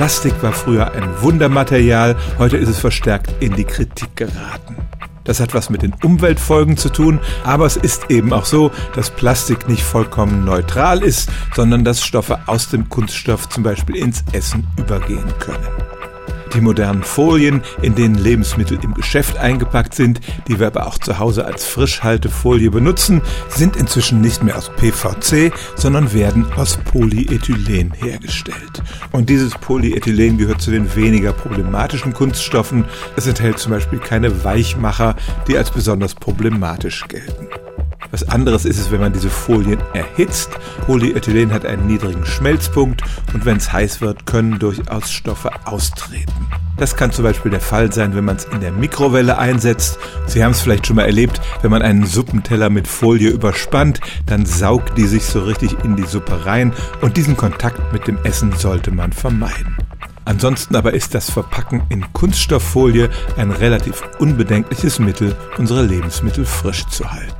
Plastik war früher ein Wundermaterial, heute ist es verstärkt in die Kritik geraten. Das hat was mit den Umweltfolgen zu tun, aber es ist eben auch so, dass Plastik nicht vollkommen neutral ist, sondern dass Stoffe aus dem Kunststoff zum Beispiel ins Essen übergehen können. Die modernen Folien, in denen Lebensmittel im Geschäft eingepackt sind, die wir aber auch zu Hause als Frischhaltefolie benutzen, sind inzwischen nicht mehr aus PVC, sondern werden aus Polyethylen hergestellt. Und dieses Polyethylen gehört zu den weniger problematischen Kunststoffen. Es enthält zum Beispiel keine Weichmacher, die als besonders problematisch gelten. Was anderes ist es, wenn man diese Folien erhitzt. Polyethylen hat einen niedrigen Schmelzpunkt und wenn es heiß wird, können durchaus Stoffe austreten. Das kann zum Beispiel der Fall sein, wenn man es in der Mikrowelle einsetzt. Sie haben es vielleicht schon mal erlebt, wenn man einen Suppenteller mit Folie überspannt, dann saugt die sich so richtig in die Suppe rein und diesen Kontakt mit dem Essen sollte man vermeiden. Ansonsten aber ist das Verpacken in Kunststofffolie ein relativ unbedenkliches Mittel, unsere Lebensmittel frisch zu halten.